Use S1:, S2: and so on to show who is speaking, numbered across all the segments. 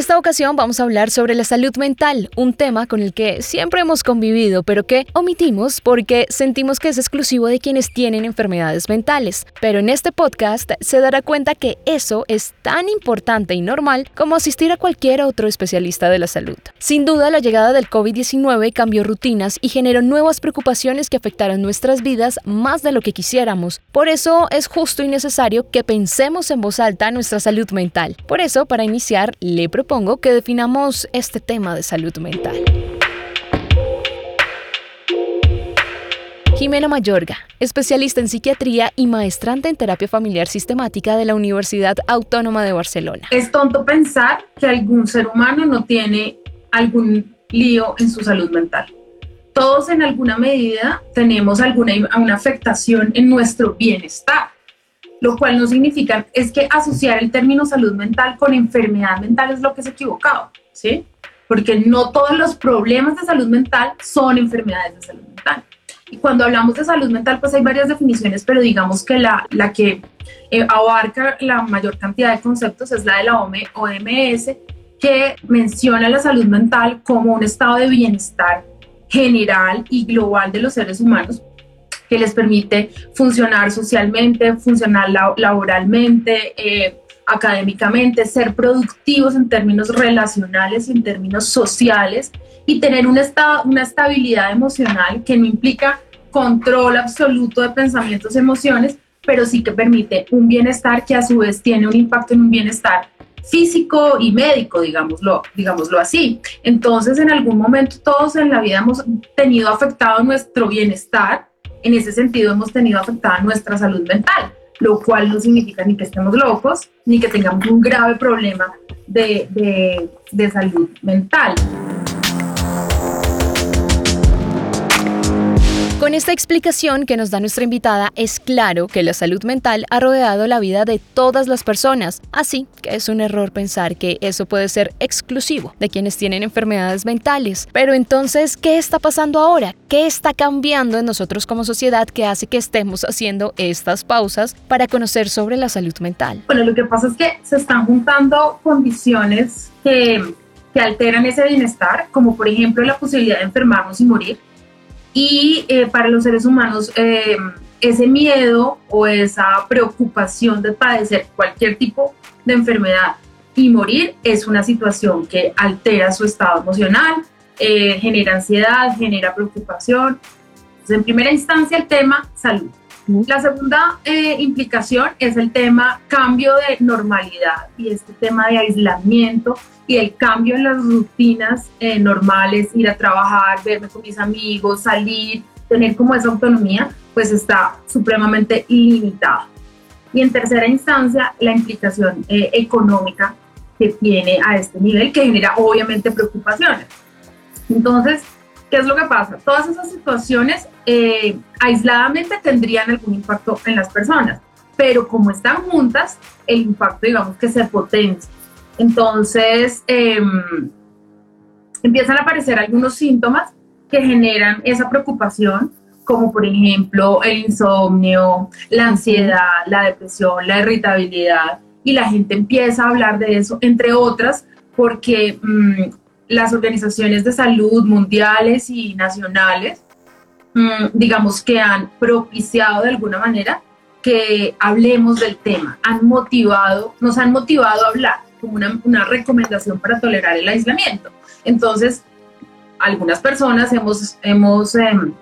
S1: Esta ocasión vamos a hablar sobre la salud mental, un tema con el que siempre hemos convivido, pero que omitimos porque sentimos que es exclusivo de quienes tienen enfermedades mentales. Pero en este podcast se dará cuenta que eso es tan importante y normal como asistir a cualquier otro especialista de la salud. Sin duda, la llegada del COVID-19 cambió rutinas y generó nuevas preocupaciones que afectaron nuestras vidas más de lo que quisiéramos. Por eso es justo y necesario que pensemos en voz alta nuestra salud mental. Por eso, para iniciar, le propongo que definamos este tema de salud mental. Jimena Mayorga, especialista en psiquiatría y maestrante en terapia familiar sistemática de la Universidad Autónoma de Barcelona.
S2: Es tonto pensar que algún ser humano no tiene algún lío en su salud mental. Todos en alguna medida tenemos alguna una afectación en nuestro bienestar lo cual no significa, es que asociar el término salud mental con enfermedad mental es lo que es equivocado, ¿sí? Porque no todos los problemas de salud mental son enfermedades de salud mental. Y cuando hablamos de salud mental, pues hay varias definiciones, pero digamos que la, la que eh, abarca la mayor cantidad de conceptos es la de la OMS, que menciona la salud mental como un estado de bienestar general y global de los seres humanos que les permite funcionar socialmente, funcionar laboralmente, eh, académicamente, ser productivos en términos relacionales y en términos sociales y tener un una estabilidad emocional que no implica control absoluto de pensamientos emociones, pero sí que permite un bienestar que a su vez tiene un impacto en un bienestar físico y médico, digámoslo, digámoslo así. Entonces, en algún momento todos en la vida hemos tenido afectado nuestro bienestar en ese sentido hemos tenido afectada nuestra salud mental, lo cual no significa ni que estemos locos, ni que tengamos un grave problema de, de, de salud mental.
S1: Con esta explicación que nos da nuestra invitada, es claro que la salud mental ha rodeado la vida de todas las personas, así que es un error pensar que eso puede ser exclusivo de quienes tienen enfermedades mentales. Pero entonces, ¿qué está pasando ahora? ¿Qué está cambiando en nosotros como sociedad que hace que estemos haciendo estas pausas para conocer sobre la salud mental?
S2: Bueno, lo que pasa es que se están juntando condiciones que, alteran ese bienestar, como por ejemplo la posibilidad de enfermarnos y morir y eh, para los seres humanos, eh, ese miedo o esa preocupación de padecer cualquier tipo de enfermedad y morir es una situación que altera su estado emocional, eh, genera ansiedad, genera preocupación. Entonces, en primera instancia, el tema salud. La segunda implicación es el tema cambio de normalidad y este tema de aislamiento y el cambio en las rutinas eh, normales, ir a trabajar, verme con mis amigos, salir, tener como esa autonomía, pues está supremamente ilimitado. Y en tercera instancia, la implicación eh, económica que tiene a este nivel, que genera obviamente preocupaciones. Entonces, ¿qué es lo que pasa? Todas esas situaciones eh, aisladamente tendrían algún impacto en las personas, pero como están juntas, el impacto digamos que se potencia. Entonces, em, empiezan a aparecer algunos síntomas que generan esa preocupación, como por ejemplo el insomnio, la ansiedad, la depresión, la irritabilidad, y la gente empieza a hablar de eso, entre otras, porque mm, las organizaciones de salud mundiales y nacionales, mm, digamos que han propiciado de alguna manera que hablemos del tema, han motivado, nos han motivado a hablar como una, recomendación para tolerar el aislamiento. Entonces, algunas personas hemos, hemos em,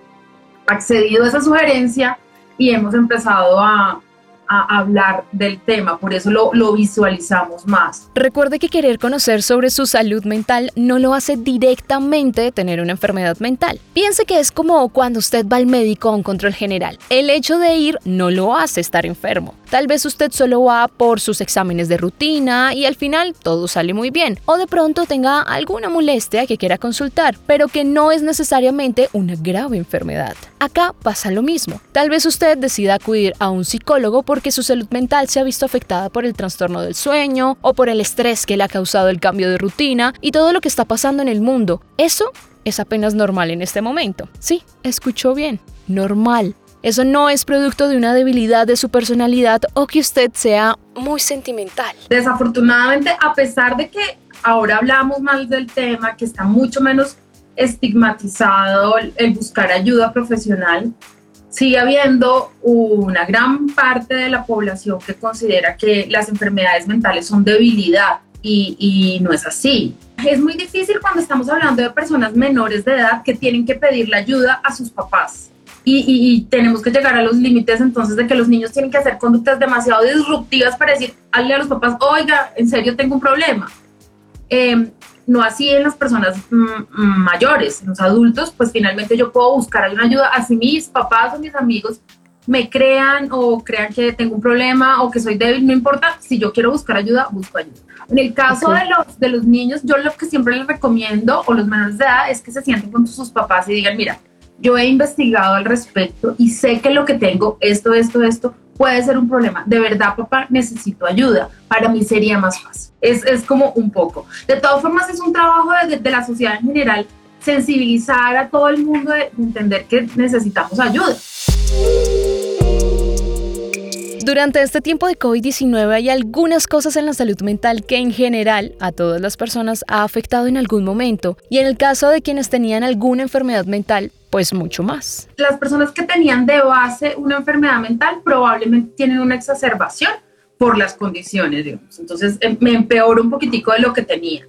S2: accedido a esa sugerencia y hemos empezado a, a hablar del tema, por eso lo, lo, visualizamos más.
S1: Recuerde que querer conocer sobre su salud mental no lo hace directamente tener una enfermedad mental. Piense que es como cuando usted va al médico a un control general. El hecho de ir no lo hace estar enfermo. Tal vez usted solo va por sus exámenes de rutina y al final todo sale muy bien. O de pronto tenga alguna molestia que quiera consultar, pero que no es necesariamente una grave enfermedad. Acá pasa lo mismo. Tal vez usted decida acudir a un psicólogo porque su salud mental se ha visto afectada por el trastorno del sueño o por el estrés que le ha causado el cambio de rutina y todo lo que está pasando en el mundo. Eso es apenas normal en este momento. Sí, escuchó bien. Normal. Eso no es producto de una debilidad de su personalidad o que usted sea muy sentimental.
S2: Desafortunadamente, a pesar de que ahora hablamos más del tema, que está mucho menos estigmatizado el buscar ayuda profesional, sigue habiendo una gran parte de la población que considera que las enfermedades mentales son debilidad y, no es así. Es muy difícil cuando estamos hablando de personas menores de edad que tienen que pedirle ayuda a sus papás y, tenemos que llegar a los límites entonces de que los niños tienen que hacer conductas demasiado disruptivas para decir, a los papás, oiga, en serio tengo un problema. Em, no así en las personas mayores, en los adultos, pues finalmente yo puedo buscar alguna ayuda, así mis papás o mis amigos me crean o crean que tengo un problema o que soy débil, no importa, si yo quiero buscar ayuda, busco ayuda. En el caso de, los, de los niños, yo lo que siempre les recomiendo, o los menores de edad, es que se sienten con sus papás y digan, mira, yo he investigado al respecto y sé que lo que tengo, esto, esto, esto, puede ser un problema. De verdad, papá, necesito ayuda. Para mí sería más fácil. Es, es como un poco. De todas formas, es un trabajo de, de la sociedad en general, sensibilizar a todo el mundo de entender que necesitamos ayuda.
S1: Durante este tiempo de COVID-19 hay algunas cosas en la salud mental que en general a todas las personas ha afectado en algún momento y en el caso de quienes tenían alguna enfermedad mental, pues mucho más.
S2: Las personas que tenían de base una enfermedad mental probablemente tienen una exacerbación por las condiciones, digamos. Entonces em, me empeoro un poquitico de lo que tenía,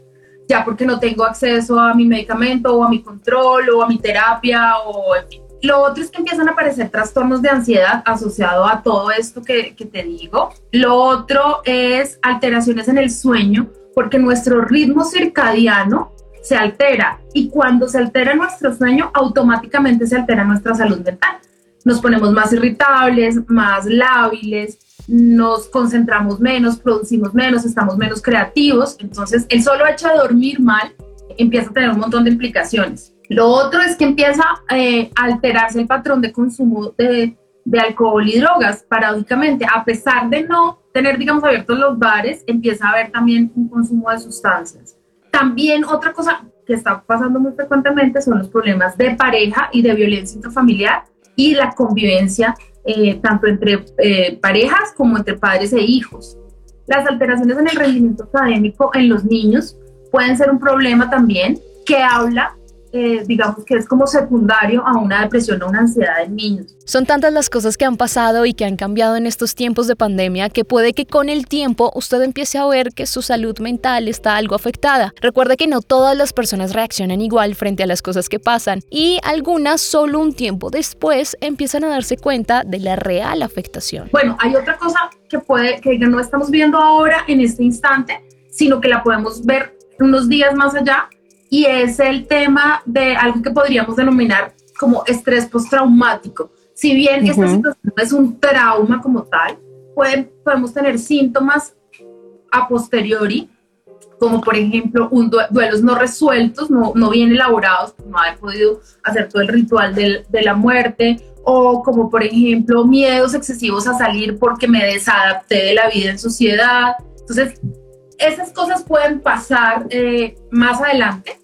S2: ya porque no tengo acceso a mi medicamento o a mi control o a mi terapia o en fin lo otro es que empiezan a aparecer trastornos de ansiedad asociado a todo esto que, te digo. Lo otro es alteraciones en el sueño, porque nuestro ritmo circadiano se altera y cuando se altera nuestro sueño, automáticamente se altera nuestra salud mental. Nos ponemos más irritables, más lábiles, nos concentramos menos, producimos menos, estamos menos creativos. Entonces, el solo hecho de dormir mal empieza a tener un montón de implicaciones. Lo otro es que empieza eh, a alterarse el patrón de consumo de, de, alcohol y drogas, paradójicamente. A pesar de no tener, digamos, abiertos los bares, empieza a haber también un consumo de sustancias. También otra cosa que está pasando muy frecuentemente son los problemas de pareja y de violencia intrafamiliar y la convivencia eh, tanto entre eh, parejas como entre padres e hijos. Las alteraciones en el rendimiento académico en los niños pueden ser un problema también que habla eh, digamos que es como secundario a una depresión o una ansiedad en niños.
S1: Son tantas las cosas que han pasado y que han cambiado en estos tiempos de pandemia que puede que con el tiempo usted empiece a ver que su salud mental está algo afectada. Recuerde que no todas las personas reaccionan igual frente a las cosas que pasan y algunas solo un tiempo después empiezan a darse cuenta de la real afectación.
S2: Bueno, hay otra cosa que puede que no estamos viendo ahora en este instante, sino que la podemos ver unos días más allá y es el tema de algo que podríamos denominar como estrés postraumático. Si bien esta situación no es un trauma como tal, pueden, podemos tener síntomas a posteriori, como por ejemplo un duelos no resueltos, no, no bien elaborados, no haber podido hacer todo el ritual de la muerte, o como por ejemplo miedos excesivos a salir porque me desadapté de la vida en sociedad. Entonces, esas cosas pueden pasar eh, más adelante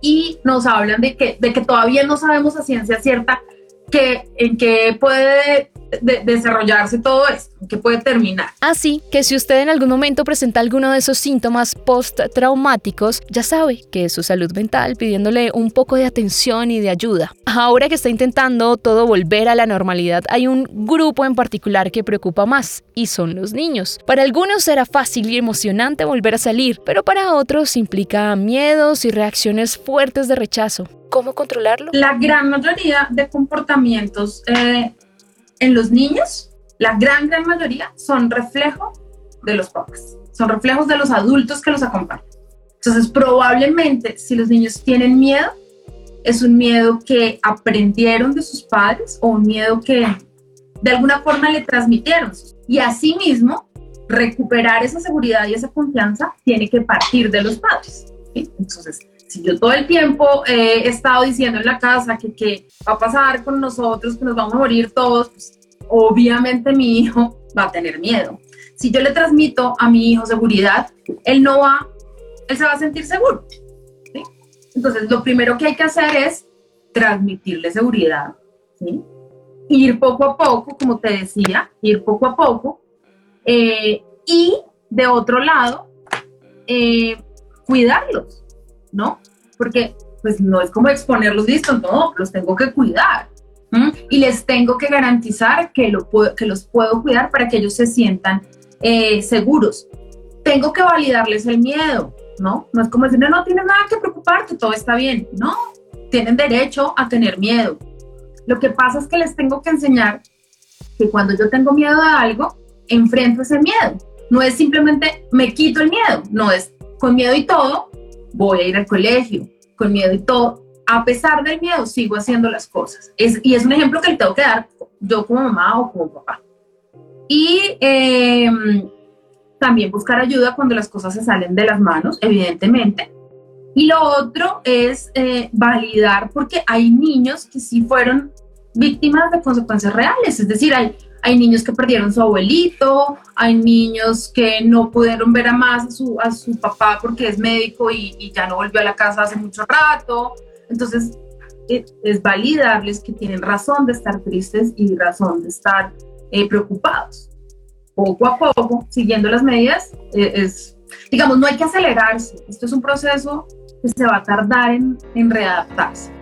S2: y nos hablan de que, de que todavía no sabemos a ciencia cierta que, en qué puede desarrollarse todo esto, qué puede terminar.
S1: Así que si usted en algún momento presenta alguno de esos síntomas post-traumáticos, ya sabe que es su salud mental pidiéndole un poco de atención y de ayuda. Ahora que está intentando todo volver a la normalidad, hay un grupo en particular que preocupa más, y son los niños. Para algunos será fácil y emocionante volver a salir, pero para otros implica miedos y reacciones fuertes de rechazo. ¿Cómo controlarlo?
S2: La gran mayoría de comportamientos eh, en los niños la gran, gran mayoría son reflejo de los papás, son reflejos de los adultos que los acompañan. Entonces, probablemente si los niños tienen miedo, es un miedo que aprendieron de sus padres o un miedo que de alguna forma le transmitieron. Y asimismo, recuperar esa seguridad y esa confianza tiene que partir de los padres. Entonces, si yo todo el tiempo he estado diciendo en la casa que qué va a pasar con nosotros, que nos vamos a morir todos, pues, obviamente mi hijo va a tener miedo. Si yo le transmito a mi hijo seguridad, él no va, él se va a sentir seguro. Entonces, lo primero que hay que hacer es transmitirle seguridad, ir poco a poco, como te decía, ir poco a poco, eh, y de otro lado, eh, cuidarlos, ¿no? Porque pues no es como exponerlos, listo, no, los tengo que cuidar. Y les tengo que garantizar que, lo que los puedo cuidar para que ellos se sientan eh, seguros. Tengo que validarles el miedo, ¿no? No es como decir, no, no tienes nada que preocuparte, todo está bien. No, tienen derecho a tener miedo. Lo que pasa es que les tengo que enseñar que cuando yo tengo miedo a algo, enfrento ese miedo. No es simplemente me quito el miedo, no es con miedo y todo, voy a ir al colegio, con miedo y todo. A pesar del miedo, sigo haciendo las cosas. Es, y es un ejemplo que le tengo que dar yo como mamá o como papá. Y em, también buscar ayuda cuando las cosas se salen de las manos, evidentemente. Y lo otro es eh, validar, porque hay niños que sí fueron víctimas de consecuencias reales, es decir, hay, hay niños que perdieron su abuelito, hay niños que no pudieron ver a más a su, a su papá porque es médico y, ya no volvió a la casa hace mucho rato. Entonces, es, es validarles que tienen razón de estar tristes y razón de estar eh, preocupados. Poco a poco, siguiendo las medidas, eh, es, digamos, no hay que acelerarse. Esto es un proceso que se va a tardar en, en readaptarse.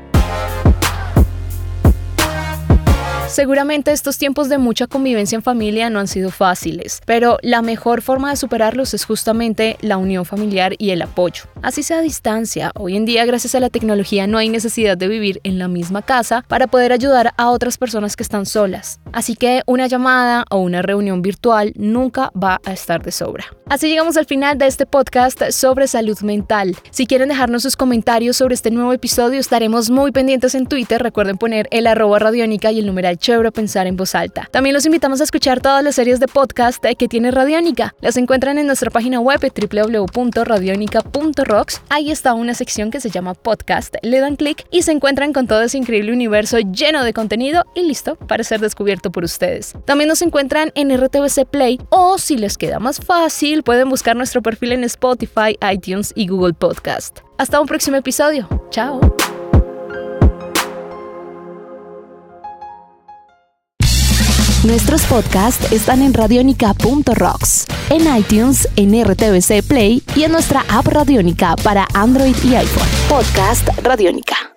S1: Seguramente estos tiempos de mucha convivencia en familia no han sido fáciles, pero la mejor forma de superarlos es justamente la unión familiar y el apoyo. Así sea a distancia, hoy en día gracias a la tecnología no hay necesidad de vivir en la misma casa para poder ayudar a otras personas que están solas. Así que una llamada o una reunión virtual nunca va a estar de sobra. Así llegamos al final de este podcast sobre salud mental. Si quieren dejarnos sus comentarios sobre este nuevo episodio, estaremos muy pendientes en Twitter. Recuerden poner el arroba radiónica y el numeral chévere pensar en voz alta. También los invitamos a escuchar todas las series de podcast que tiene Radiónica. Las encuentran en nuestra página web www.radionica.rocks. Ahí está una sección que se llama podcast. Le dan clic y se encuentran con todo ese increíble universo lleno de contenido y listo para ser descubierto por ustedes. También nos encuentran en RTVC Play o si les queda más fácil pueden buscar nuestro perfil en Spotify, iTunes y Google Podcast. Hasta un próximo episodio. Chao.
S3: Nuestros podcasts están en radionica.rocks, en iTunes, en RTVC Play y en nuestra app Radionica para Android y iPhone. Podcast Radionica.